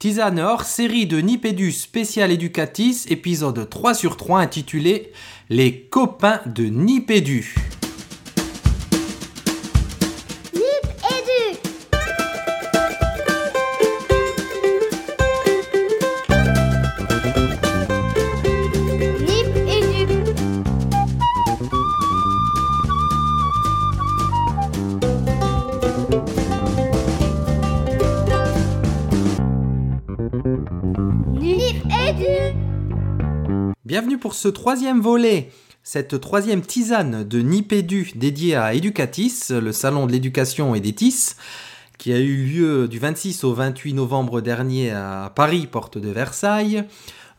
Tisane hors série de Nipédu spécial éducatis, épisode 3 sur 3 intitulé Les copains de Nipédu. Ce troisième volet, cette troisième tisane de Nipédu dédiée à Educatis, le salon de l'éducation et des TIS, qui a eu lieu du 26 au 28 novembre dernier à Paris, porte de Versailles.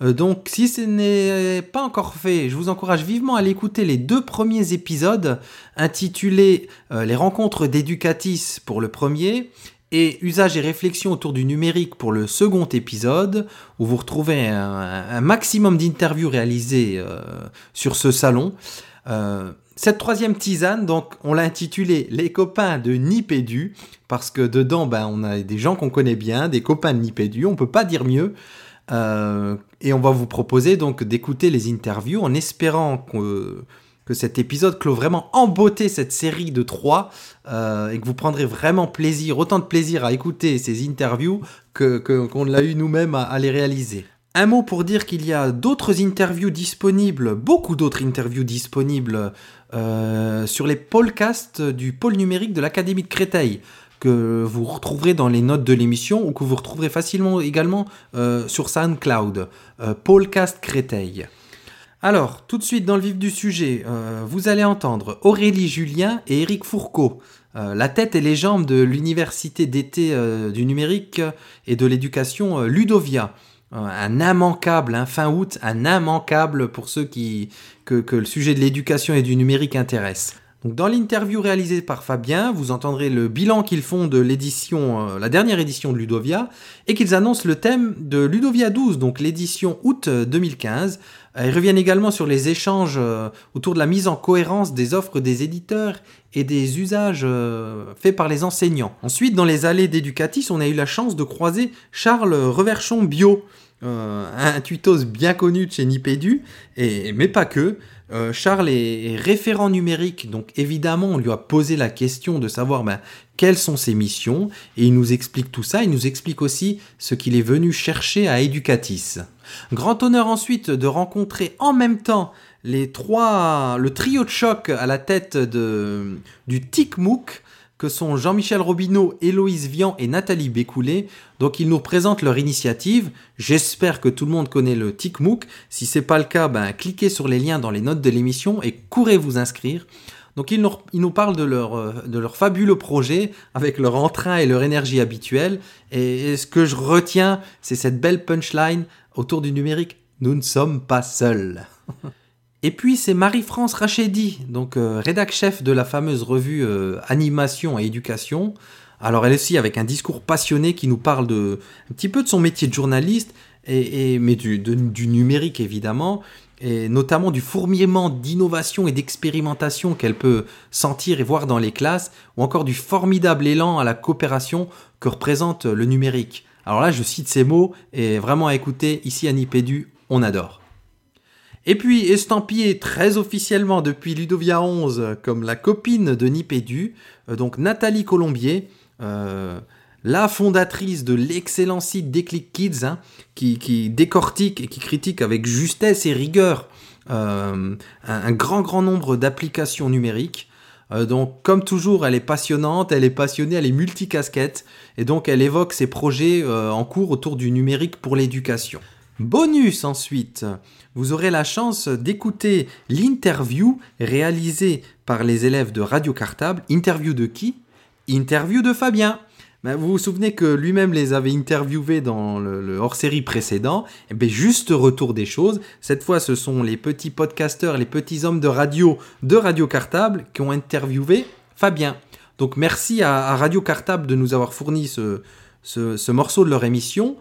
Euh, donc si ce n'est pas encore fait, je vous encourage vivement à aller écouter les deux premiers épisodes intitulés euh, Les rencontres d'Educatis pour le premier et Usage et réflexion autour du numérique pour le second épisode, où vous retrouvez un, maximum d'interviews réalisées euh, sur ce salon. Euh, cette troisième tisane, donc, on l'a intitulée Les copains de Nipédu, parce que dedans, ben, on a des gens qu'on connaît bien, des copains de Nipédu, on peut pas dire mieux. Euh, et on va vous proposer donc d'écouter les interviews en espérant que, que cet épisode clôt vraiment en beauté cette série de trois euh, et que vous prendrez vraiment plaisir, autant de plaisir à écouter ces interviews que qu'on l'a eu nous-mêmes à, les réaliser. Un mot pour dire qu'il y a d'autres interviews disponibles, beaucoup d'autres interviews disponibles euh, sur les podcasts du pôle numérique de l'Académie de Créteil que vous retrouverez dans les notes de l'émission ou que vous retrouverez facilement également euh, sur SoundCloud, Podcast Créteil. Alors, tout de suite dans le vif du sujet, euh, vous allez entendre Aurélie Julien et Éric Fourcault, euh, la tête et les jambes de l'université d'été euh, du numérique et de l'éducation Ludovia. Un immanquable, un fin août, un immanquable pour ceux qui, que, que le sujet de l'éducation et du numérique intéresse. Dans l'interview réalisée par Fabien, vous entendrez le bilan qu'ils font de l'édition, euh, la dernière édition de Ludovia, et qu'ils annoncent le thème de Ludovia 12, donc l'édition août euh, 2015. Euh, Ils reviennent également sur les échanges euh, autour de la mise en cohérence des offres des éditeurs et des usages euh, faits par les enseignants. Ensuite, dans les allées d'Educatis, on a eu la chance de croiser Charles Reverchon Bio, euh, un tutos bien connu de chez Nipédu, et, mais pas que. Euh, Charles est, référent numérique, donc évidemment on lui a posé la question de savoir ben, quelles sont ses missions, et il nous explique tout ça, il nous explique aussi ce qu'il est venu chercher à Educatis. Grand honneur ensuite de rencontrer en même temps les trois, le trio de choc à la tête de, du TICMOOC, que sont Jean-Michel Robineau, Héloïse Vian et Nathalie Bécoulet. Donc ils nous présentent leur initiative. J'espère que tout le monde connaît le TICMOOC. Si c'est pas le cas, ben, cliquez sur les liens dans les notes de l'émission et courez vous inscrire. Donc ils nous, parlent de leur, euh, de leur fabuleux projet avec leur entrain et leur énergie habituelle. Et ce que je retiens, c'est cette belle punchline autour du numérique. Nous ne sommes pas seuls. Et puis c'est Marie-France Rachedi, donc euh, rédac chef de la fameuse revue euh, Animation et Éducation. Alors elle aussi avec un discours passionné qui nous parle de un petit peu de son métier de journaliste, et, et- mais du, du numérique évidemment, et notamment du fourmillement d'innovation et d'expérimentation qu'elle peut sentir et voir dans les classes, ou encore du formidable élan à la coopération que représente le numérique. Alors là je cite ces mots, et vraiment à écouter ici à Nipédu, on adore. Et puis, estampillé très officiellement depuis Ludovia 11 comme la copine de Nipédu, euh, donc Nathalie Colombier, euh, la fondatrice de l'excellent site Déclic Kids, hein, qui, décortique et qui critique avec justesse et rigueur euh, un, grand grand nombre d'applications numériques. Euh, donc, comme toujours, elle est passionnante, elle est passionnée, elle est multicasquette, et donc elle évoque ses projets en cours autour du numérique pour l'éducation. Bonus ensuite, vous aurez la chance d'écouter l'interview réalisée par les élèves de Radio Cartable. Interview de qui? Interview de Fabien. Ben, vous vous souvenez que lui-même les avait interviewés dans le, hors-série précédent. Et bien, juste retour des choses. Cette fois, ce sont les petits podcasteurs, les petits hommes de radio de Radio Cartable qui ont interviewé Fabien. Donc merci à, Radio Cartable de nous avoir fourni ce morceau de leur émission.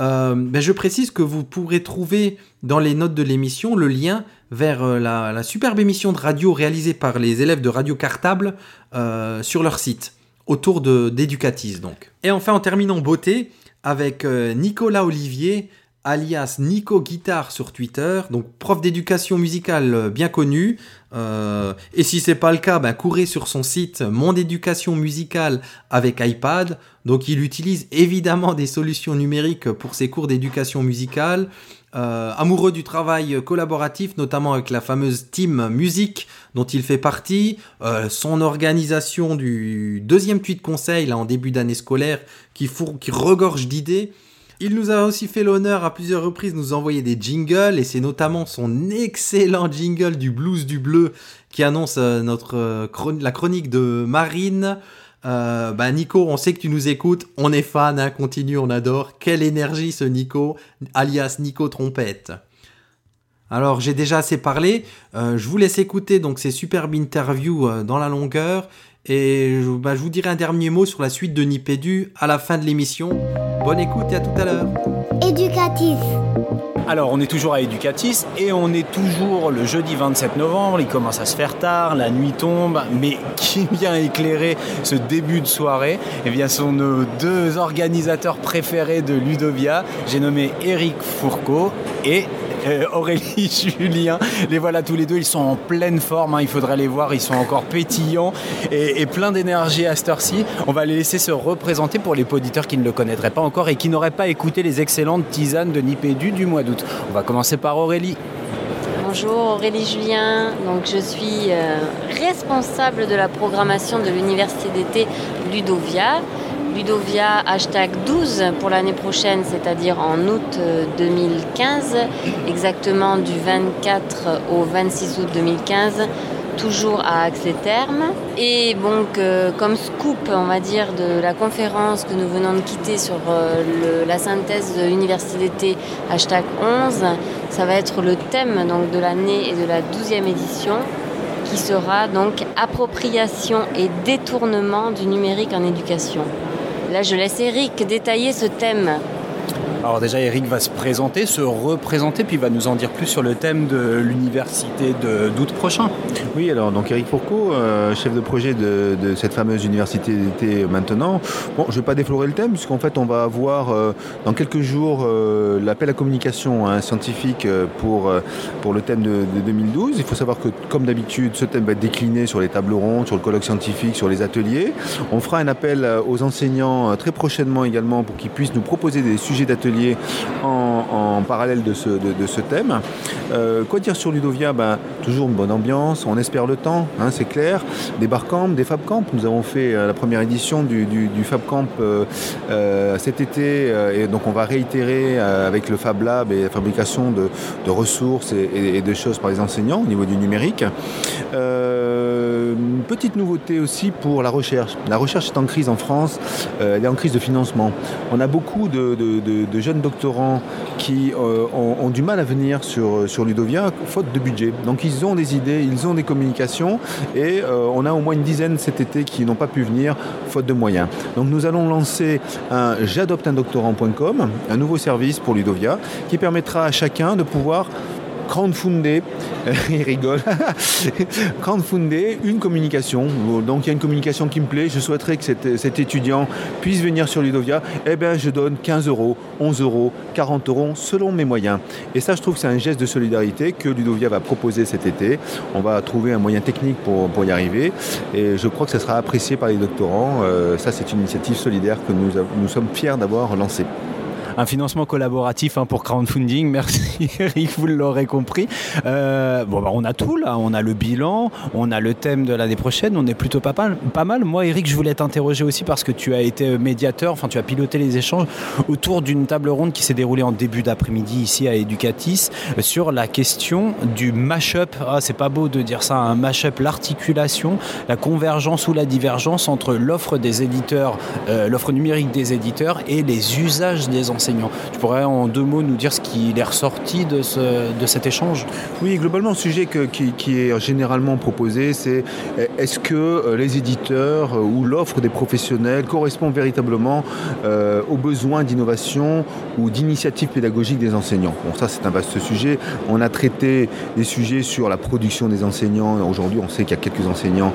Euh, ben, je précise que vous pourrez trouver dans les notes de l'émission le lien vers euh, la, superbe émission de radio réalisée par les élèves de Radio Cartable euh, sur leur site, autour de- d'Educatis donc. Et enfin, en terminant beauté, avec Nicolas Olivier, alias Nico Guitare sur Twitter, donc prof d'éducation musicale euh, bien connu. Euh, et si c'est pas le cas, ben, courez sur son site Mon éducation musicale avec iPad. Donc il utilise évidemment des solutions numériques pour ses cours d'éducation musicale. Euh, amoureux du travail collaboratif, notamment avec la fameuse team musique dont il fait partie, euh, son organisation du deuxième tweet conseil là en début d'année scolaire qui, four- qui regorge d'idées. Il nous a aussi fait l'honneur à plusieurs reprises de nous envoyer des jingles et c'est notamment son excellent jingle du blues du bleu qui annonce euh, notre euh, la chronique de Marine. Euh, bah Nico, on sait que tu nous écoutes, on est fan, hein, continue, on adore. Quelle énergie ce Nico, alias Nico Trompette. Alors j'ai déjà assez parlé, je vous laisse écouter donc ces superbes interviews dans la longueur et je, bah, je vous dirai un dernier mot sur la suite de Nipédu à la fin de l'émission. Bonne écoute et à tout à l'heure. Éducatif. Alors, on est toujours à Educatis et on est toujours le jeudi 27 novembre. Il commence à se faire tard, la nuit tombe, mais qui vient éclairer ce début de soirée? Eh bien, ce sont nos deux organisateurs préférés de Ludovia. J'ai nommé Eric Fourcault et euh, Aurélie Julien. Les voilà tous les deux, ils sont en pleine forme, hein, il faudrait les voir, ils sont encore pétillants et, et plein d'énergie à cette heure-ci. On va les laisser se représenter pour les auditeurs qui ne le connaîtraient pas encore et qui n'auraient pas écouté les excellentes tisanes de Nipédu du mois d'août. On va commencer par Aurélie. Bonjour Aurélie Julien, donc je suis euh, responsable de la programmation de l'université d'été Ludovia. Ludovia hashtag 12 pour l'année prochaine, c'est-à-dire en août euh, 2015, exactement du 24 au 26 août 2015, toujours à Axe-les-Thermes. Et donc, euh, comme scoop, on va dire, de la conférence que nous venons de quitter sur euh, la synthèse de d'été hashtag 11, ça va être le thème donc, de l'année et de la 12e édition qui sera donc appropriation et détournement du numérique en éducation. Là, je laisse Eric détailler ce thème. Alors déjà, Eric va se présenter, se représenter, puis va nous en dire plus sur le thème de l'université d'août prochain. Oui, alors donc Eric Fourcault, euh, chef de projet de, cette fameuse université d'été maintenant. Bon, je ne vais pas déflorer le thème, puisqu'en fait on va avoir euh, dans quelques jours euh, l'appel à communication hein, scientifique euh, pour, le thème de, de 2012. Il faut savoir que comme d'habitude, ce thème va être décliné sur les tables rondes, sur le colloque scientifique, sur les ateliers. On fera un appel aux enseignants très prochainement également pour qu'ils puissent nous proposer des sujets d'atelier en, parallèle de ce, thème. Euh, quoi dire sur Ludovia? Ben, Toujours une bonne ambiance, on espère le temps, hein, c'est clair. Des barcamps, des fabcamps. Nous avons fait euh, la première édition du, fabcamp euh, cet été et donc on va réitérer avec le Fab Lab et la fabrication de, ressources et, de choses par les enseignants au niveau du numérique. Une petite nouveauté aussi pour la recherche. La recherche est en crise en France, elle est en crise de financement. On a beaucoup de jeunes doctorants qui euh, ont, du mal à venir sur, sur Ludovia faute de budget. Donc ils ont des idées, ils ont des communications et euh, on a au moins une dizaine cet été qui n'ont pas pu venir faute de moyens. Donc nous allons lancer un j'adopteundoctorant.com, un nouveau service pour Ludovia qui permettra à chacun de pouvoir crowdfunder, il rigole, crowdfunder une communication. Donc il y a une communication qui me plaît, je souhaiterais que cet, étudiant puisse venir sur Ludovia, eh bien je donne 15 euros, 11 euros, 40 euros selon mes moyens. Et ça je trouve que c'est un geste de solidarité que Ludovia va proposer cet été. On va trouver un moyen technique pour, y arriver et je crois que ça sera apprécié par les doctorants. Euh, ça c'est une initiative solidaire que nous sommes fiers d'avoir lancée. Un financement collaboratif hein, pour crowdfunding, merci Eric, vous l'aurez compris. Euh, bon, bah, on a tout là, on a le bilan, on a le thème de l'année prochaine, on est plutôt pas mal, pas mal. Moi Eric, je voulais t'interroger aussi parce que tu as été médiateur, enfin tu as piloté les échanges autour d'une table ronde qui s'est déroulée en début d'après-midi ici à Educatis euh, sur la question du mash-up. Ah, c'est pas beau de dire ça, un mash-up, l'articulation, la convergence ou la divergence entre l'offre des éditeurs, euh, l'offre numérique des éditeurs et les usages des Tu pourrais en deux mots nous dire ce qu'il est ressorti de, ce, de cet échange? Oui, globalement, le sujet qui, qui est généralement proposé, c'est est-ce que euh, les éditeurs euh, ou l'offre des professionnels correspond véritablement euh, aux besoins d'innovation ou d'initiative pédagogique des enseignants? Bon, ça, c'est un vaste sujet. On a traité des sujets sur la production des enseignants. Aujourd'hui, on sait qu'il y a quelques enseignants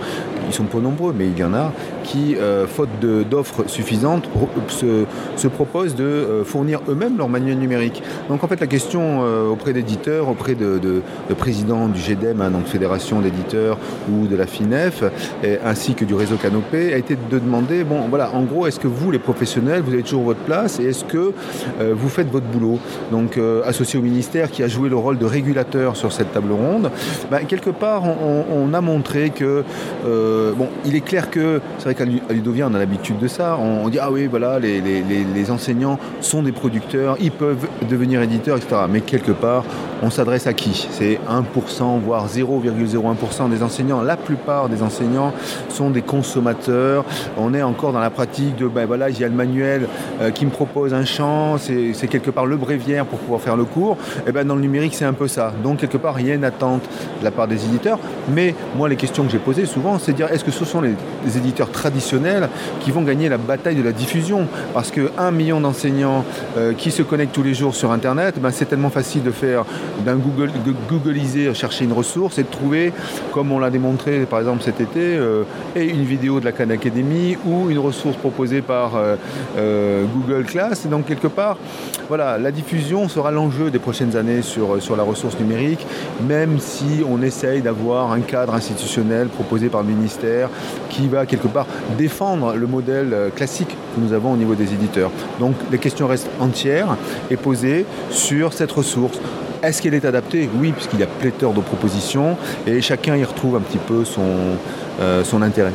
ils sont peu nombreux, mais il y en a, qui, euh, faute d'offres suffisantes, se, se proposent de euh, fournir eux-mêmes leur manuel numérique. Donc en fait, la question euh, auprès d'éditeurs, auprès de, de, de présidents du GEDEM, hein, donc Fédération d'éditeurs, ou de la FINEF, et- ainsi que du réseau Canopé, a été de demander, bon voilà, en gros, est-ce que vous, les professionnels, vous avez toujours votre place et est-ce que vous faites votre boulot? Donc associé au ministère qui a joué le rôle de régulateur sur cette table ronde, ben, quelque part, on, a montré que, bon, il est clair que, c'est vrai qu'à Ludovia, on a l'habitude de ça, on, dit, ah oui, voilà, les, les- les- enseignants sont des producteurs, ils peuvent devenir éditeurs, etc. Mais quelque part, on s'adresse à qui? C'est 1%, voire 0,01% des enseignants. La plupart des enseignants sont des consommateurs. On est encore dans la pratique de, ben voilà, il y a le manuel euh, qui me propose un champ, c'est quelque part le bréviaire pour pouvoir faire le cours. Et ben dans le numérique, c'est un peu ça. Donc quelque part, il y a une attente de la part des éditeurs. Mais moi, les questions que j'ai posées souvent, c'est de est-ce que ce sont les, éditeurs traditionnels qui vont gagner la bataille de la diffusion Parce que million d'enseignants euh, qui se connectent tous les jours sur Internet, ben, c'est tellement facile de faire d'un Google, Googleiser, chercher une ressource et de trouver, comme on l'a démontré par exemple cet été, euh, et une vidéo de la Khan Academy ou une ressource proposée par euh, Google Class. Et donc quelque part, voilà, la diffusion sera l'enjeu des prochaines années sur, sur la ressource numérique, même si on essaye d'avoir un cadre institutionnel proposé par le ministère qui va quelque part défendre le modèle euh, classique que nous avons au niveau des éditeurs. Donc les questions restent entières et posées sur cette ressource. Est-ce qu'elle est adaptée? Oui, puisqu'il y a pléthore de propositions et chacun y retrouve un petit peu son, euh, son intérêt.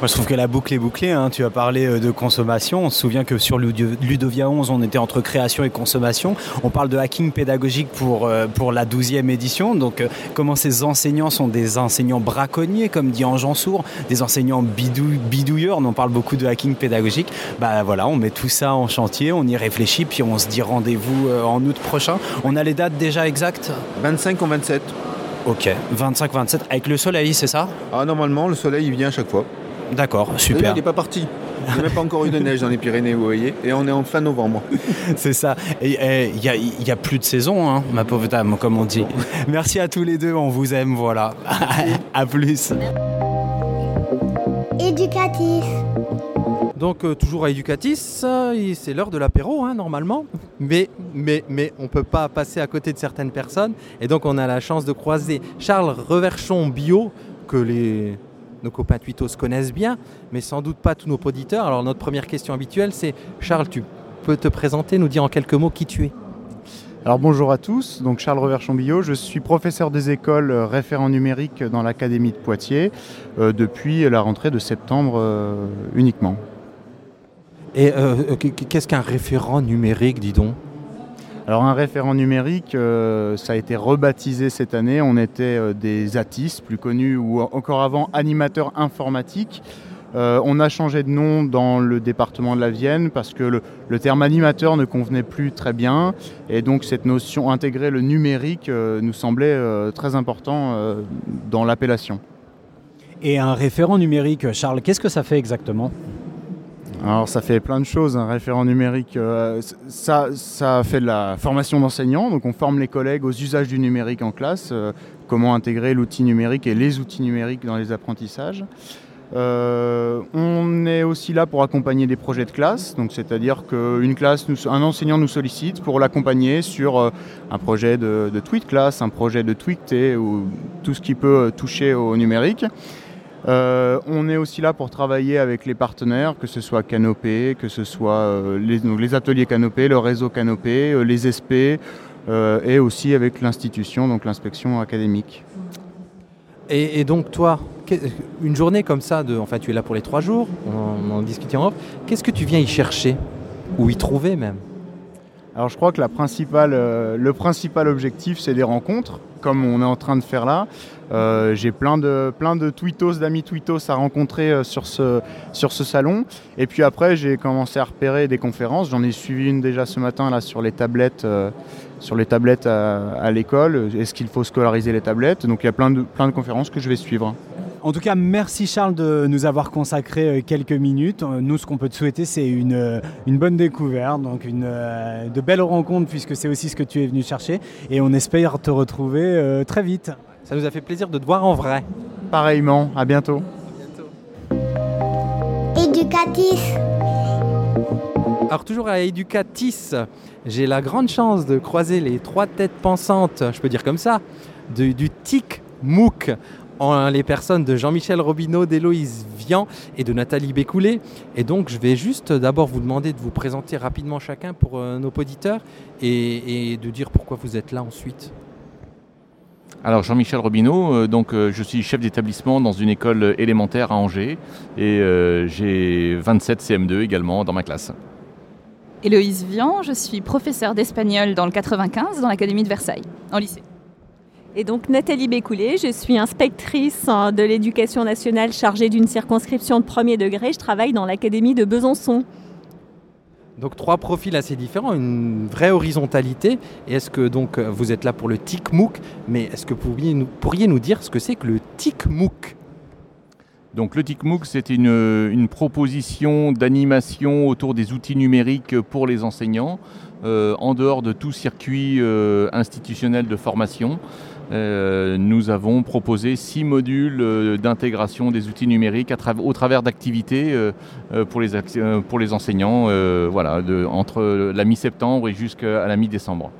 Moi, je trouve que la boucle est bouclée. hein. Tu as parlé euh, de consommation. On se souvient que sur Ludo- Ludovia 11, on était entre création et consommation. On parle de hacking pédagogique pour, euh, pour la 12e édition. Donc, euh, comment ces enseignants sont des enseignants braconniers, comme dit Jean Sourd, des enseignants bidou- bidouilleurs. On parle beaucoup de hacking pédagogique. Bah voilà, on met tout ça en chantier, on y réfléchit, puis on se dit rendez-vous euh, en août prochain. On a les dates déjà exactes? 25 ou 27 Ok, 25-27, avec le soleil, c'est ça? Ah, normalement, le soleil, il vient à chaque fois. D'accord, super. Il n'est pas parti. Il n'y a même pas encore eu de neige dans les Pyrénées, vous voyez. Et on est en fin novembre. C'est ça. Et il y, a, y a plus de saison, hein, ma pauvre dame, comme on dit. Merci à tous les deux, on vous aime, voilà. à plus. Éducatif. Donc euh, toujours à Educatis, euh, c'est l'heure de l'apéro hein, normalement, mais, mais, mais on ne peut pas passer à côté de certaines personnes, et donc on a la chance de croiser Charles Reverchon Bio, que les, nos copains Twitos connaissent bien, mais sans doute pas tous nos auditeurs. Alors notre première question habituelle c'est, Charles, tu peux te présenter, nous dire en quelques mots qui tu es? Alors bonjour à tous, donc Charles Reverchon-Billot, je suis professeur des écoles euh, référent numérique dans l'Académie de Poitiers euh, depuis la rentrée de septembre euh, uniquement. Et qu'est-ce qu'un référent numérique, dis donc? Alors un référent numérique, euh, ça a été rebaptisé cette année, on était euh, des ATIS, plus connus, ou encore avant animateurs informatiques. Euh, on a changé de nom dans le département de la Vienne parce que le, le terme animateur ne convenait plus très bien et donc cette notion intégrer le numérique nous semblait très important dans l'appellation. Et un référent numérique, Charles, qu'est-ce que ça fait exactement? Alors ça fait plein de choses, un référent numérique. euh, ça, ça fait de la formation d'enseignants, donc on forme les collègues aux usages du numérique en classe, euh, comment intégrer l'outil numérique et les outils numériques dans les apprentissages. Euh, on est aussi là pour accompagner des projets de classe, donc c'est-à-dire qu'une classe, un enseignant nous sollicite pour l'accompagner sur un projet de, tweet class, un projet de tweet ou tout ce qui peut toucher au numérique. Euh, on est aussi là pour travailler avec les partenaires, que ce soit Canopé, que ce soit euh, les, ateliers Canopé, le réseau Canopé, euh, les SP, et aussi avec l'institution, donc l'inspection académique. Et, donc toi, une journée comme ça, enfin tu es là pour les trois jours, on, on en discutait en off, qu'est-ce que tu viens y chercher Ou y trouver même? Alors je crois que la principale, euh, le principal objectif, c'est des rencontres, comme on est en train de faire là. Euh, J'ai plein de, plein de tweetos, d'amis tweetos à rencontrer euh, sur, ce, salon. Et puis après, j'ai commencé à repérer des conférences. J'en ai suivi une déjà ce matin là sur les tablettes, sur les tablettes à, l'école. Est-ce qu'il faut scolariser les tablettes? Donc il y a plein de conférences que je vais suivre. En tout cas, merci Charles de nous avoir consacré euh, quelques minutes. Euh, Nous, ce qu'on peut te souhaiter, c'est une, euh, une bonne découverte, donc une, de belles rencontres, puisque c'est aussi ce que tu es venu chercher. Et on espère te retrouver très vite. Ça nous a fait plaisir de te voir en vrai. Pareillement, à bientôt. Educatis. Alors toujours à Educatis, j'ai la grande chance de croiser les trois têtes pensantes, je peux dire comme ça, de- du TIC MOOC en les personnes de Jean-Michel Robineau, d'Héloïse Vian et de Nathalie Bécoulé. Et donc je vais juste d'abord vous demander de vous présenter rapidement chacun pour euh, nos auditeurs et, et de dire pourquoi vous êtes là ensuite. Alors Jean-Michel Robineau, euh, donc euh, je suis chef d'établissement dans une école élémentaire à Angers et euh, j'ai 27 CM2 également dans ma classe. Héloïse Vian, je suis professeure d'espagnol dans le 95 dans l'Académie de Versailles, en lycée. Et donc Nathalie Bécoulé, je suis inspectrice hein, de l'éducation nationale chargée d'une circonscription de premier degré. Je travaille dans l'Académie de Besançon. Donc trois profils assez différents, une vraie horizontalité. Et est-ce que donc vous êtes là pour le TIC MOOC, mais est-ce que vous pourriez nous, pourriez nous dire ce que c'est que le TIC MOOC Donc le TICMOOC, c'est une, une proposition d'animation autour des outils numériques pour les enseignants, euh, en dehors de tout circuit euh, institutionnel de formation. Euh, nous avons proposé six modules euh, d'intégration des outils numériques au travers d'activités euh, pour, les enseignants entre la mi-septembre et jusqu'à la mi-décembre.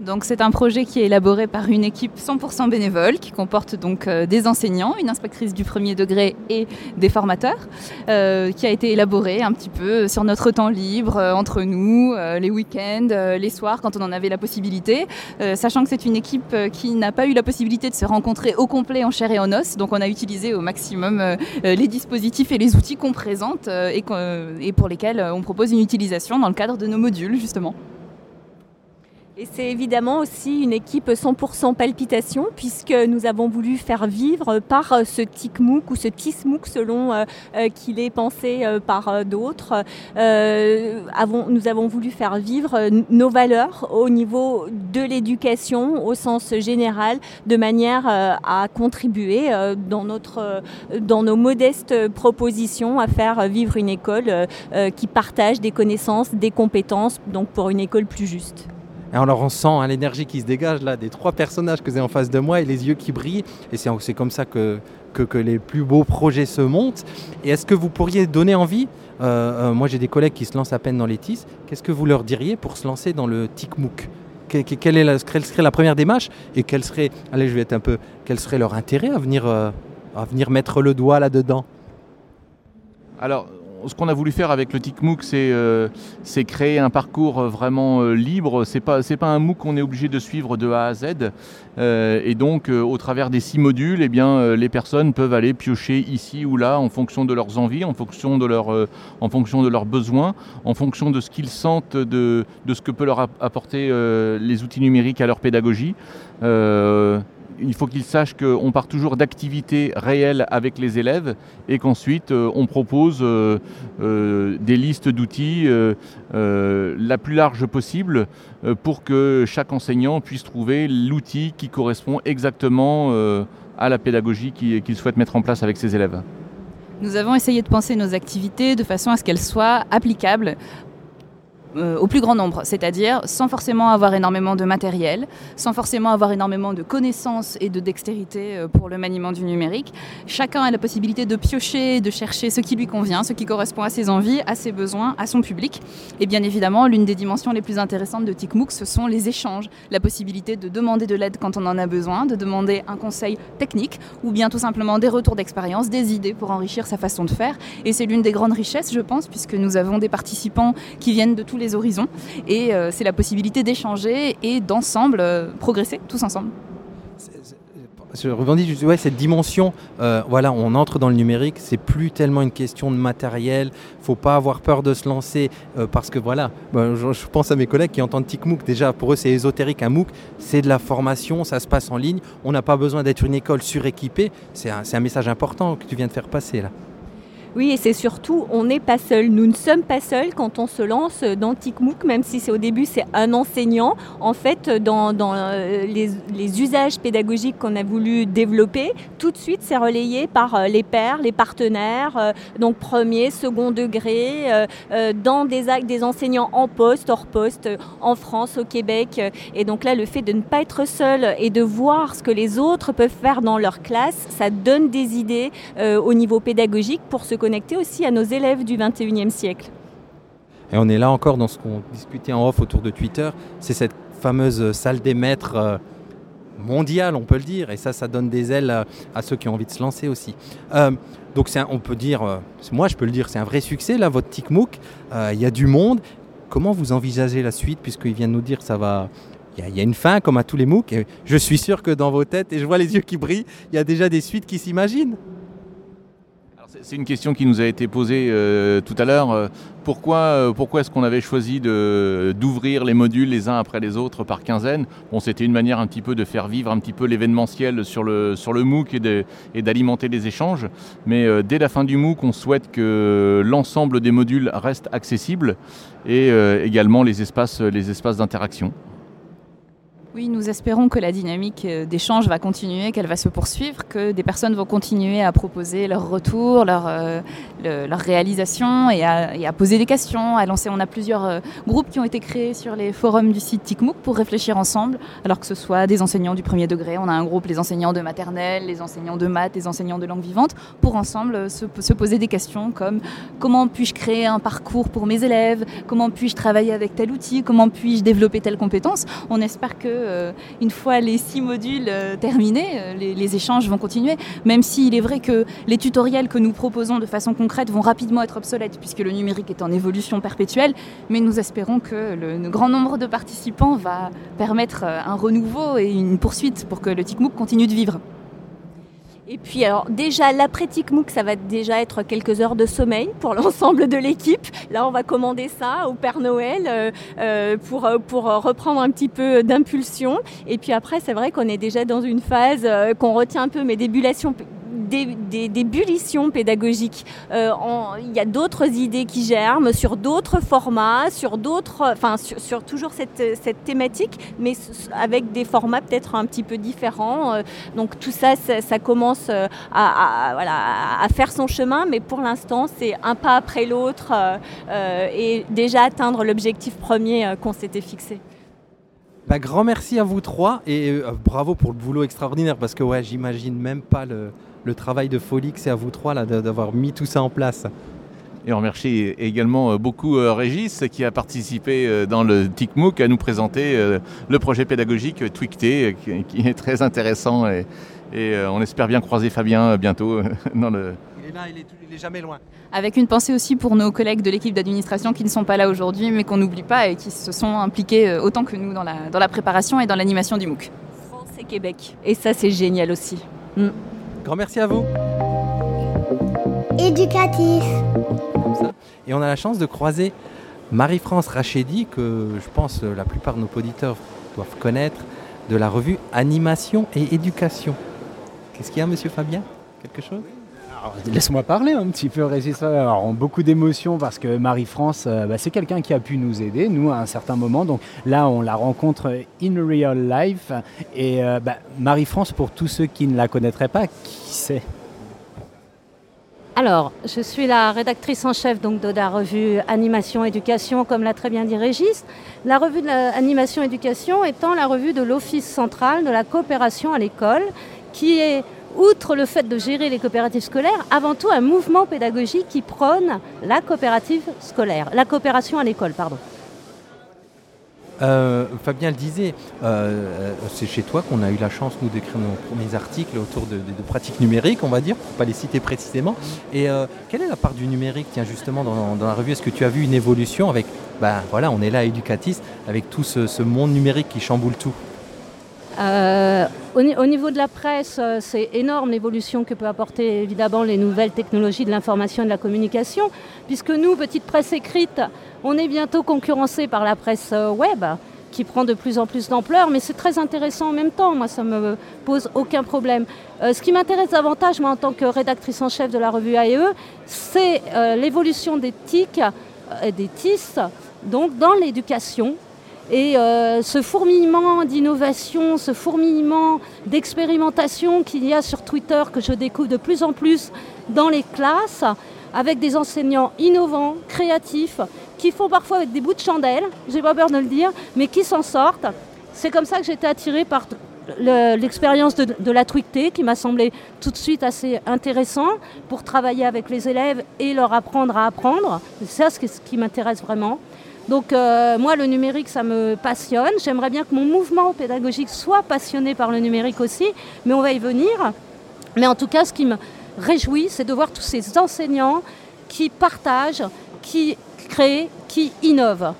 Donc c'est un projet qui est élaboré par une équipe 100% bénévole qui comporte donc euh, des enseignants, une inspectrice du premier degré et des formateurs, euh, qui a été élaboré un petit peu sur notre temps libre, euh, entre nous, les week-ends, les soirs quand on en avait la possibilité, sachant que c'est une équipe qui n'a pas eu la possibilité de se rencontrer au complet en chair et en os, donc on a utilisé au maximum les dispositifs et les outils qu'on présente et, pour lesquels on propose une utilisation dans le cadre de nos modules justement. Et c'est évidemment aussi une équipe 100% palpitation, puisque nous avons voulu faire vivre par euh, ce TICMOOC ou ce TISMOOC selon euh, euh, qu'il est pensé par d'autres. Nous avons voulu faire vivre nos valeurs au niveau de l'éducation au sens général, de manière à contribuer dans, dans nos modestes propositions à faire vivre une école qui partage des connaissances, des compétences, donc pour une école plus juste. Et alors on sent hein, l'énergie qui se dégage là des trois personnages que j'ai en face de moi et les yeux qui brillent. Et c'est comme ça que, que, les plus beaux projets se montent. Et est-ce que vous pourriez donner envie euh, euh, Moi j'ai des collègues qui se lancent à peine dans les TIS. Qu'est-ce que vous leur diriez pour se lancer dans le TICMOOC Que- que- quelle, est la- serait la première démarche? Et quel serait, allez je vais être un peu, quel serait leur intérêt à venir, euh, à venir mettre le doigt là-dedans? Alors, ce qu'on a voulu faire avec le TICMOOC, c'est euh, créer un parcours euh, vraiment euh, libre. Pas c'est pas un MOOC qu'on est obligé de suivre de A à Z. Et donc, au travers des six modules, eh les personnes peuvent aller piocher ici ou là en fonction de leurs envies, en fonction de, leurs besoins, en fonction de ce qu'ils sentent, de, de ce que peut leur app- apporter les outils numériques à leur pédagogie. Il faut qu'ils sachent qu'on part toujours d'activités réelles avec les élèves et qu'ensuite euh, on propose euh, euh, des listes d'outils la plus large possible pour que chaque enseignant puisse trouver l'outil qui correspond exactement à la pédagogie qui- qu'il souhaite mettre en place avec ses élèves. Nous avons essayé de penser nos activités de façon à ce qu'elles soient applicables euh, au plus grand nombre, c'est-à-dire sans forcément avoir énormément de matériel, sans forcément avoir énormément de connaissances et de dextérité euh, pour le maniement du numérique. Chacun a la possibilité de piocher, de chercher ce qui lui convient, ce qui correspond à ses envies, à ses besoins, à son public. Et bien évidemment, l'une des dimensions les plus intéressantes de TICMOOC, ce sont les échanges, la possibilité de demander de l'aide quand on en a besoin, de demander un conseil technique ou bien tout simplement des retours d'expérience, des idées pour enrichir sa façon de faire. Et c'est l'une des grandes richesses, je pense, puisque nous avons des participants qui viennent de tous les horizons. Et euh, c'est la possibilité d'échanger et d'ensemble euh, progresser tous ensemble. Je rebondis ouais, cette dimension, euh, voilà, on entre dans le numérique, c'est plus tellement une question de matériel, faut pas avoir peur de se lancer, parce que voilà, ben, je, pense à mes collègues qui entendent TICMOOC, déjà pour eux c'est ésotérique, un MOOC, c'est de la formation, ça se passe en ligne, on n'a pas besoin d'être une école suréquipée, c'est un message important que tu viens de faire passer là. Oui, et c'est surtout, on n'est pas seul. Nous ne sommes pas seuls quand on se lance dans TICMOOC, même si c'est au début c'est un enseignant. En fait, dans, euh, les, usages pédagogiques qu'on a voulu développer, tout de suite c'est relayé par euh, les pairs, les partenaires, euh, donc premier, second degré, dans des, ac- des enseignants en poste, hors poste, en France, au Québec. Et donc là, le fait de ne pas être seul et de voir ce que les autres peuvent faire dans leur classe, ça donne des idées au niveau pédagogique pour se connecter aussi à nos élèves du 21e siècle. Et on est là encore dans ce qu'on discutait en off autour de Twitter, c'est cette fameuse salle des maîtres euh, mondiale, on peut le dire, et ça, ça donne des ailes à, à ceux qui ont envie de se lancer aussi. Euh, donc on peut dire, euh, moi je peux le dire, c'est un vrai succès là, votre TikMook. Euh, Il y a du monde. Comment vous envisagez la suite, puisqu'il vient de nous dire que ça va... Il y a- une fin comme à tous les MOOC, je suis sûr que dans vos têtes, et je vois les yeux qui brillent, il y a déjà des suites qui s'imaginent. C'est- une question qui nous a été posée euh, tout à l'heure. Euh, Pourquoi, euh, pourquoi est-ce qu'on avait choisi d'ouvrir les modules les uns après les autres par quinzaine? C'était une manière un petit peu de faire vivre un petit peu l'événementiel sur le, sur le MOOC et d'alimenter les échanges. Mais dès la fin du MOOC, on souhaite que l'ensemble des modules reste accessible et également les espaces d'interaction. Oui, nous espérons que la dynamique euh, d'échange va continuer, qu'elle va se poursuivre, que des personnes vont continuer à proposer leurs retours, leurs euh, à, et à poser des questions, à lancer. On a plusieurs euh, groupes qui ont été créés sur les forums du site TICMOOC pour réfléchir ensemble, alors que ce soit des enseignants du premier degré, on a un groupe, les enseignants de maternelle, les enseignants de maths, les enseignants de langue vivante, pour ensemble euh, se, se poser des questions comme comment puis-je créer un parcours pour mes élèves, comment puis-je travailler avec tel outil, comment puis-je développer telle compétence? On espère que euh, une fois les six modules euh, terminés, euh, les, échanges vont continuer, même s'il est vrai que les tutoriels que nous proposons de façon concrète vont rapidement être obsolètes puisque le numérique est en évolution perpétuelle, mais nous espérons que le, grand nombre de participants va permettre un renouveau et une poursuite pour que le TICMOOC continue de vivre. Et puis alors déjà l'après TikMook, ça va déjà être quelques heures de sommeil pour l'ensemble de l'équipe. Là, on va commander ça au Père Noël euh, euh, pour, euh, pour reprendre un petit peu d'impulsion. Et puis après, c'est vrai qu'on est déjà dans une phase qu'on retient un peu, mais d'ébullition des, des, des bullitions pédagogiques. Euh, Il y a d'autres idées qui germent sur d'autres formats, sur d'autres, enfin sur, toujours cette, cette thématique, mais avec des formats peut-être un petit peu différents. Euh, donc tout ça, ça, commence euh, à, voilà, à faire son chemin, mais pour l'instant, c'est un pas après l'autre et déjà atteindre l'objectif premier qu'on s'était fixé. Bah, grand merci à vous trois et bravo pour le boulot extraordinaire parce que ouais, j'imagine même pas le, le travail de folie que c'est à vous trois là d'avoir mis tout ça en place. Et on remercie également euh, beaucoup euh, Régis qui a participé euh, dans le TICMOOC à nous présenter le projet pédagogique Twicté qui, est très intéressant et, et, on espère bien croiser Fabien bientôt dans le, Il est là, il est, il est jamais loin. Avec une pensée aussi pour nos collègues de l'équipe d'administration qui ne sont pas là aujourd'hui, mais qu'on n'oublie pas et qui se sont impliqués autant que nous dans la, dans la préparation et dans l'animation du MOOC. France et Québec. Et ça, c'est génial aussi. Grand merci à vous. Éducatif. Et on a la chance de croiser Marie-France Rachedi, que je pense la plupart de nos auditeurs doivent connaître, de la revue Animation et Éducation. Qu'est-ce qu'il y a, monsieur Fabien? Quelque chose? Laisse-moi parler un petit peu, Régis. Alors, beaucoup d'émotions parce que Marie-France, euh, bah, c'est quelqu'un qui a pu nous aider, nous, à un certain moment. Donc là, on la rencontre in real life. Et euh, bah, Marie-France, pour tous ceux qui ne la connaîtraient pas, qui c'est? Alors, je suis la rédactrice en chef donc, de la revue Animation Éducation, comme l'a très bien dit Régis. La revue de la Animation Éducation étant la revue de l'Office central de la coopération à l'école, qui est, outre le fait de gérer les coopératives scolaires, avant tout un mouvement pédagogique qui prône la coopérative scolaire, la coopération à l'école, pardon. Euh, Fabien le disait, euh, c'est chez toi qu'on a eu la chance, nous, d'écrire nos premiers articles autour de, de- de pratiques numériques, on va dire, pour pas les citer précisément. Et euh, quelle est la part du numérique, tiens, justement, dans, dans la revue? Est-ce que tu as vu une évolution avec, ben voilà, on est là à Educatis, avec tout ce, ce monde numérique qui chamboule tout? Euh, au, ni- au niveau de la presse, euh, c'est énorme l'évolution que peut apporter évidemment les nouvelles technologies de l'information et de la communication, puisque nous, petite presse écrite, on est bientôt concurrencé par la presse euh, web qui prend de plus en plus d'ampleur, mais c'est très intéressant en même temps, moi ça me pose aucun problème. Euh, ce qui m'intéresse davantage, moi en tant que rédactrice en chef de la revue AEE, c'est euh, l'évolution des TIC des TIS, donc dans l'éducation, et euh, ce fourmillement d'innovation, ce fourmillement d'expérimentation qu'il y a sur Twitter, que je découvre de plus en plus dans les classes, avec des enseignants innovants, créatifs, qui font parfois des bouts de chandelle, j'ai pas peur de le dire, mais qui s'en sortent. C'est comme ça que été attirée par le- l'expérience de, la Twicté qui m'a semblé tout de suite assez intéressant pour travailler avec les élèves et leur apprendre à apprendre. C'est ça ce qui m'intéresse vraiment. Donc euh, moi, le numérique, ça me passionne. J'aimerais bien que mon mouvement pédagogique soit passionné par le numérique aussi, mais on va y venir. Mais en tout cas, ce qui me réjouit, c'est de voir tous ces enseignants qui partagent, qui créent, qui innovent.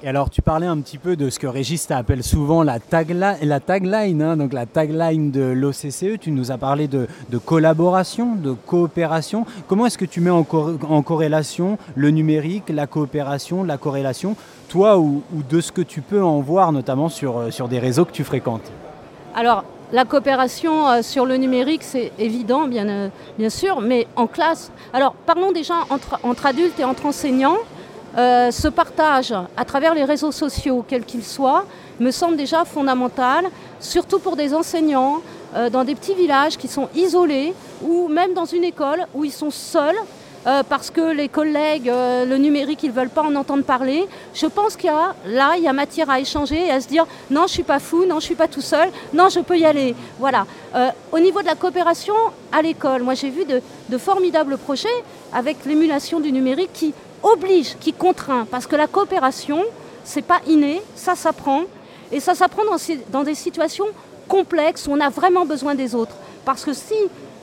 Et alors, tu parlais un petit peu de ce que Régis appelle souvent la, tagline, hein, donc la tagline de l'OCCE. Tu nous as parlé de, collaboration, de coopération. Comment est-ce que tu mets en, cor- en corrélation le numérique, la coopération, la corrélation, toi ou, de ce que tu peux en voir, notamment sur, euh, des réseaux que tu fréquentes? Alors, la coopération euh, sur le numérique, c'est évident, bien, euh, bien sûr, mais en classe. Alors, parlons déjà entre adultes et entre enseignants. Euh, ce partage à travers les réseaux sociaux, quels qu'ils soient, me semble déjà fondamental, surtout pour des enseignants euh, dans des petits villages qui sont isolés ou même dans une école où ils sont seuls euh, parce que les collègues, le numérique, ils ne veulent pas en entendre parler. Je pense qu'il y a là, il y a matière à échanger et à se dire non, je ne suis pas fou, non, je ne suis pas tout seul, non, je peux y aller. Voilà. Au niveau de la coopération à l'école, moi j'ai vu de formidables projets avec l'émulation du numérique qui oblige, qui contraint, parce que la coopération, c'est pas inné, ça s'apprend, et ça s'apprend dans, dans des situations complexes où on a vraiment besoin des autres. Parce que si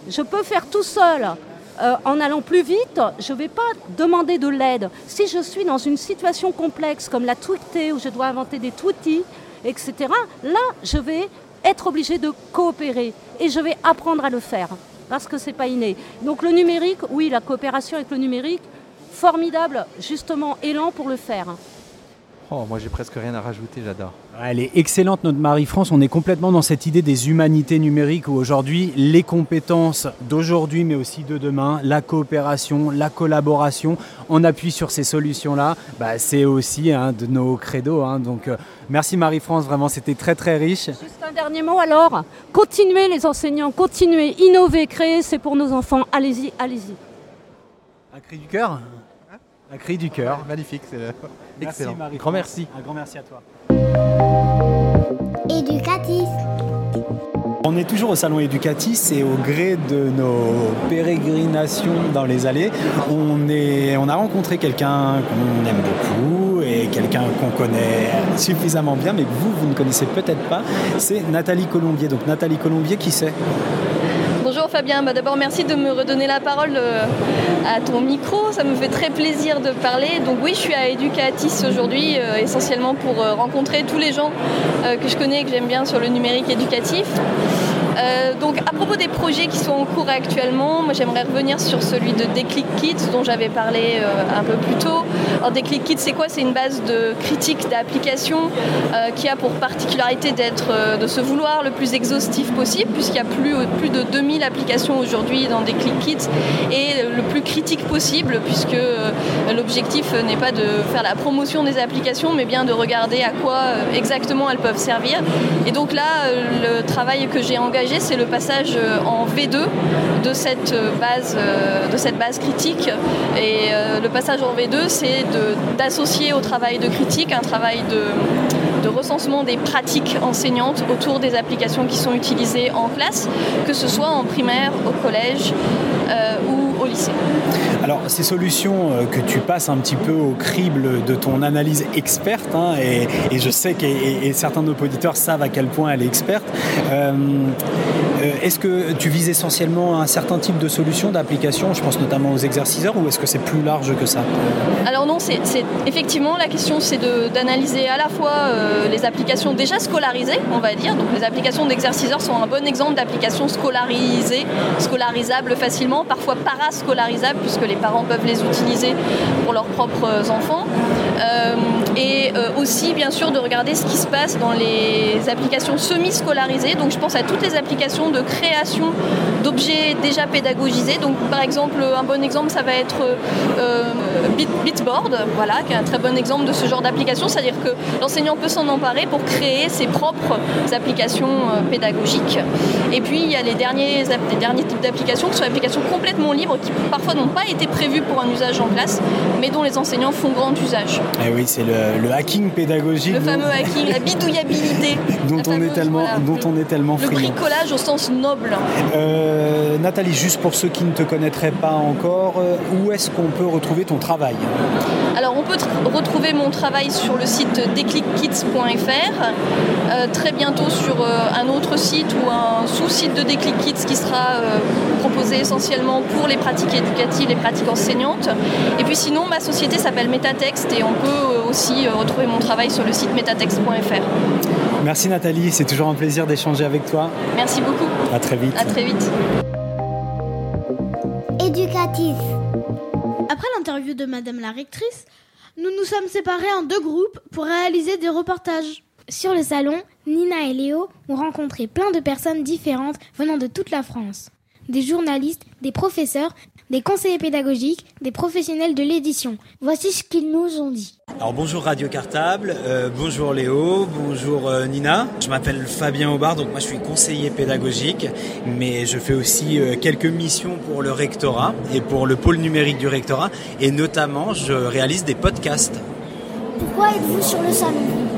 je peux faire tout seul euh, en allant plus vite, je ne vais pas demander de l'aide. Si je suis dans une situation complexe comme la tweetée, où je dois inventer des tweeties, etc., là, je vais être obligé de coopérer et je vais apprendre à le faire parce que c'est pas inné. Donc le numérique, oui, la coopération avec le numérique, formidable justement élan pour le faire. Oh, moi j'ai presque rien à rajouter, j'adore. Elle est excellente, notre Marie-France. On est complètement dans cette idée des humanités numériques où aujourd'hui, les compétences d'aujourd'hui, mais aussi de demain, la coopération, la collaboration, on appuie sur ces solutions-là. Bah, c'est aussi un de nos credos. hein. Donc, euh, merci Marie-France, vraiment, c'était très très riche. Juste un dernier mot alors, continuez les enseignants, continuez, innovez, créez, c'est pour nos enfants, allez-y, allez-y. Un cri du cœur Un cri du cœur. magnifique, c'est Merci, excellent. Marie-France. Grand merci. Un grand merci à toi. Éducatif. On est toujours au salon Educatis et au gré de nos pérégrinations dans les allées, on, est, on a rencontré quelqu'un qu'on aime beaucoup et quelqu'un qu'on connaît suffisamment bien, mais que vous, vous ne connaissez peut-être pas. C'est Nathalie Colombier. Donc Nathalie Colombier, qui c'est? Fabien, Bah, d'abord merci de me redonner la parole euh, à ton micro, ça me fait très plaisir de parler. Donc oui, je suis à Educatis aujourd'hui, euh, essentiellement pour euh, rencontrer tous les gens que je connais et que j'aime bien sur le numérique éducatif. Euh, donc à propos des projets qui sont en cours actuellement, moi j'aimerais revenir sur celui de Déclic Kits dont j'avais parlé euh, un peu plus tôt. Alors Déclic Kits c'est quoi? C'est une base de critique d'applications euh, qui a pour particularité d'être, euh, de se vouloir le plus exhaustif possible puisqu'il y a plus, plus de 2000 applications aujourd'hui dans Déclic Kits et le plus critique possible puisque l'objectif n'est pas de faire la promotion des applications mais bien de regarder à quoi exactement elles peuvent servir. Et donc là, le travail que j'ai engagé, c'est le passage euh, en V2 de cette euh, base, euh, de cette base critique. Et le passage en V2, c'est d'associer au travail de critique un travail de, recensement des pratiques enseignantes autour des applications qui sont utilisées en classe, que ce soit en primaire, au collège au lycée. Alors, ces solutions euh, que tu passes un petit peu au crible de ton analyse experte, hein, et, et je sais que et- et certains de nos auditeurs savent à quel point elle est experte, euh, euh, est-ce que tu vises essentiellement un certain type de solution, d'application Je pense notamment aux exerciceurs, ou est-ce que c'est plus large que ça? Alors non, c'est effectivement la question, c'est de- d'analyser à la fois euh, les applications déjà scolarisées, on va dire. Donc les applications d'exerciceurs sont un bon exemple d'applications scolarisées, scolarisables facilement, parfois parascolarisables puisque les parents peuvent les utiliser pour leurs propres enfants. Euh, et euh, aussi bien sûr de regarder ce qui se passe dans les applications semi-scolarisées. Donc je pense à toutes les applications de création d'objets déjà pédagogisés. Donc par exemple, un bon exemple, ça va être euh, Bit- Bitboard, voilà, qui est un très bon exemple de ce genre d'application. C'est-à-dire que l'enseignant peut s'en emparer pour créer ses propres applications euh, pédagogiques. Et puis il y a les derniers, les derniers types d'applications qui sont des applications complètement libres qui parfois n'ont pas été prévues pour un usage en classe, mais dont les enseignants font grand usage. Eh oui, c'est le, le hacking pédagogique Le dont- fameux hacking, la bidouillabilité. dont, La on est tellement, voilà. dont on est tellement Le friand. bricolage au sens noble. Euh, Nathalie, juste pour ceux qui ne te connaîtraient pas encore, euh, où est-ce qu'on peut retrouver ton travail? Alors on peut retrouver mon travail sur le site déclickids.fr, euh, très bientôt sur euh, un autre site ou un sous-site de Déclic Kids qui sera euh, proposé essentiellement pour les pratiques éducatives, les pratiques enseignantes. Et puis sinon, ma société s'appelle Metatext et on peut euh, aussi euh, retrouver mon travail sur le site metatext.fr. Merci Nathalie, c'est toujours un plaisir d'échanger avec toi. Merci beaucoup. À très vite. À très vite. Éducatif. Après l'interview de Madame la rectrice, nous nous sommes séparés en deux groupes pour réaliser des reportages. Sur le salon, Nina et Léo ont rencontré plein de personnes différentes venant de toute la France. Des journalistes, des professeurs, des conseillers pédagogiques, des professionnels de l'édition. Voici ce qu'ils nous ont dit. Alors bonjour Radio Cartable, euh, bonjour Léo, bonjour euh, Nina. Je m'appelle Fabien Aubard, donc moi je suis conseiller pédagogique, mais je fais aussi euh, quelques missions pour le rectorat et pour le pôle numérique du rectorat, et notamment je réalise des podcasts. Pourquoi êtes-vous sur le salon?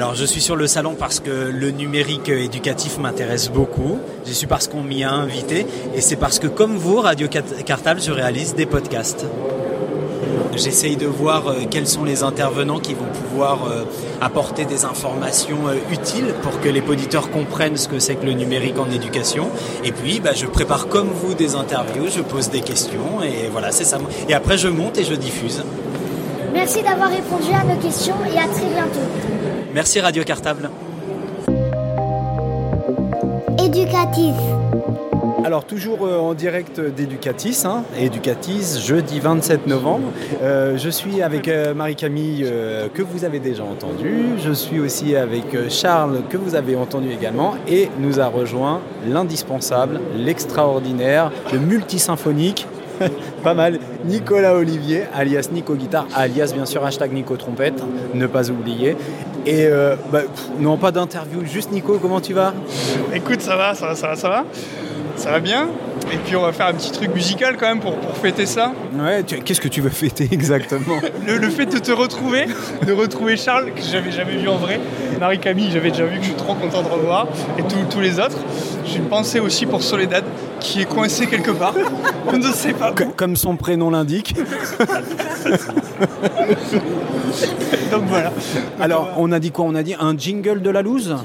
Alors je suis sur le salon parce que le numérique euh, éducatif m'intéresse beaucoup, j'y suis parce qu'on m'y a invité, et c'est parce que comme vous, Radio Cartable, je réalise des podcasts. J'essaye de voir euh, quels sont les intervenants qui vont pouvoir euh, apporter des informations utiles pour que les auditeurs comprennent ce que c'est que le numérique en éducation. Et puis, bah, je prépare comme vous des interviews, je pose des questions et voilà, c'est ça. Et après, je monte et je diffuse. Merci d'avoir répondu à nos questions et à très bientôt. Merci Radio Cartable. Éducatif. Alors toujours euh, en direct d'Educatis, hein, Educatis, jeudi 27 novembre. Euh, je suis avec euh, Marie-Camille euh, que vous avez déjà entendu. Je suis aussi avec Charles que vous avez entendu également. Et nous a rejoint l'indispensable, l'extraordinaire, le multisymphonique. Pas mal, Nicolas Olivier, alias Nico Guitare, alias bien sûr hashtag Nico Trompette, ne pas oublier. Et euh, bah, pff, non, pas d'interview, juste Nico, comment tu vas? Écoute, ça va, ça va, ça va, ça va. Ça va bien. Et puis on va faire un petit truc musical quand même pour, pour fêter ça. Ouais, qu'est-ce que tu veux fêter exactement? Le, le fait de te retrouver, de retrouver Charles, que j'avais jamais vu en vrai. Marie-Camille, j'avais déjà vu, que je suis trop content de revoir. Et tous tous les autres. J'ai une pensée aussi pour Soledad, qui est coincée quelque part. On ne sait pas. Co- Comme son prénom l'indique. Donc voilà. Alors, on a dit quoi? On a dit un jingle de la loose?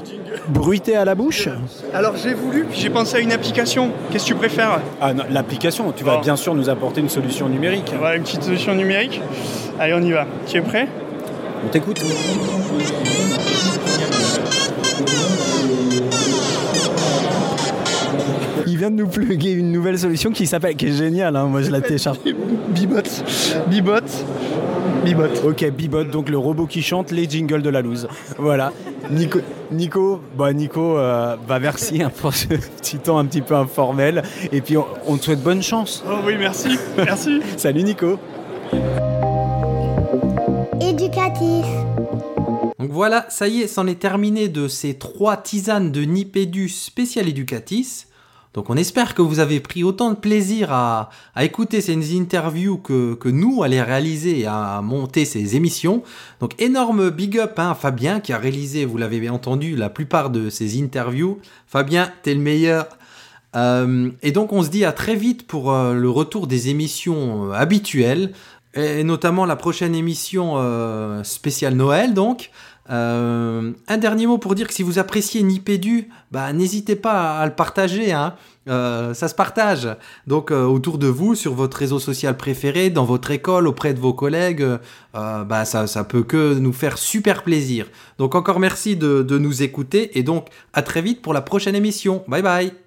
Bruité à la bouche? Alors j'ai voulu, puis j'ai pensé à une application. Qu'est-ce que tu préfères? Ah, l'application, tu vas bien sûr nous apporter une solution numérique. Voilà, une petite solution numérique. Allez, on y va. Tu es prêt? On t'écoute Il vient de nous pluguer une nouvelle solution qui s'appelle, qui est géniale, hein, moi je la télécharge. Bibot. Bibot. Bibot. Ok, Bibot, donc le robot qui chante les jingles de la loose. Voilà. Nico, Nico, bah Nico, euh, bah merci hein, pour ce petit temps un petit peu informel. Et puis on, on te souhaite bonne chance. Oh oui, merci. Merci. Salut Nico. Éducatif. Donc voilà, ça y est, c'en est terminé de ces trois tisanes de Nipédu spécial éducatis. Donc on espère que vous avez pris autant de plaisir à, écouter ces interviews que, nous à les réaliser et à monter ces émissions. Donc énorme big up hein, à Fabien qui a réalisé, vous l'avez entendu, la plupart de ces interviews. Fabien, t'es le meilleur. Euh, et donc on se dit à très vite pour euh, le retour des émissions euh, habituelles, et notamment la prochaine émission spéciale Noël donc. Euh, un dernier mot pour dire que si vous appréciez Nipédu, bah, n'hésitez pas à le partager. Hein. Euh, ça se partage. Donc euh, autour de vous, sur votre réseau social préféré, dans votre école, auprès de vos collègues, bah, ça, ça peut que nous faire super plaisir. Donc encore merci de nous écouter et donc à très vite pour la prochaine émission. Bye bye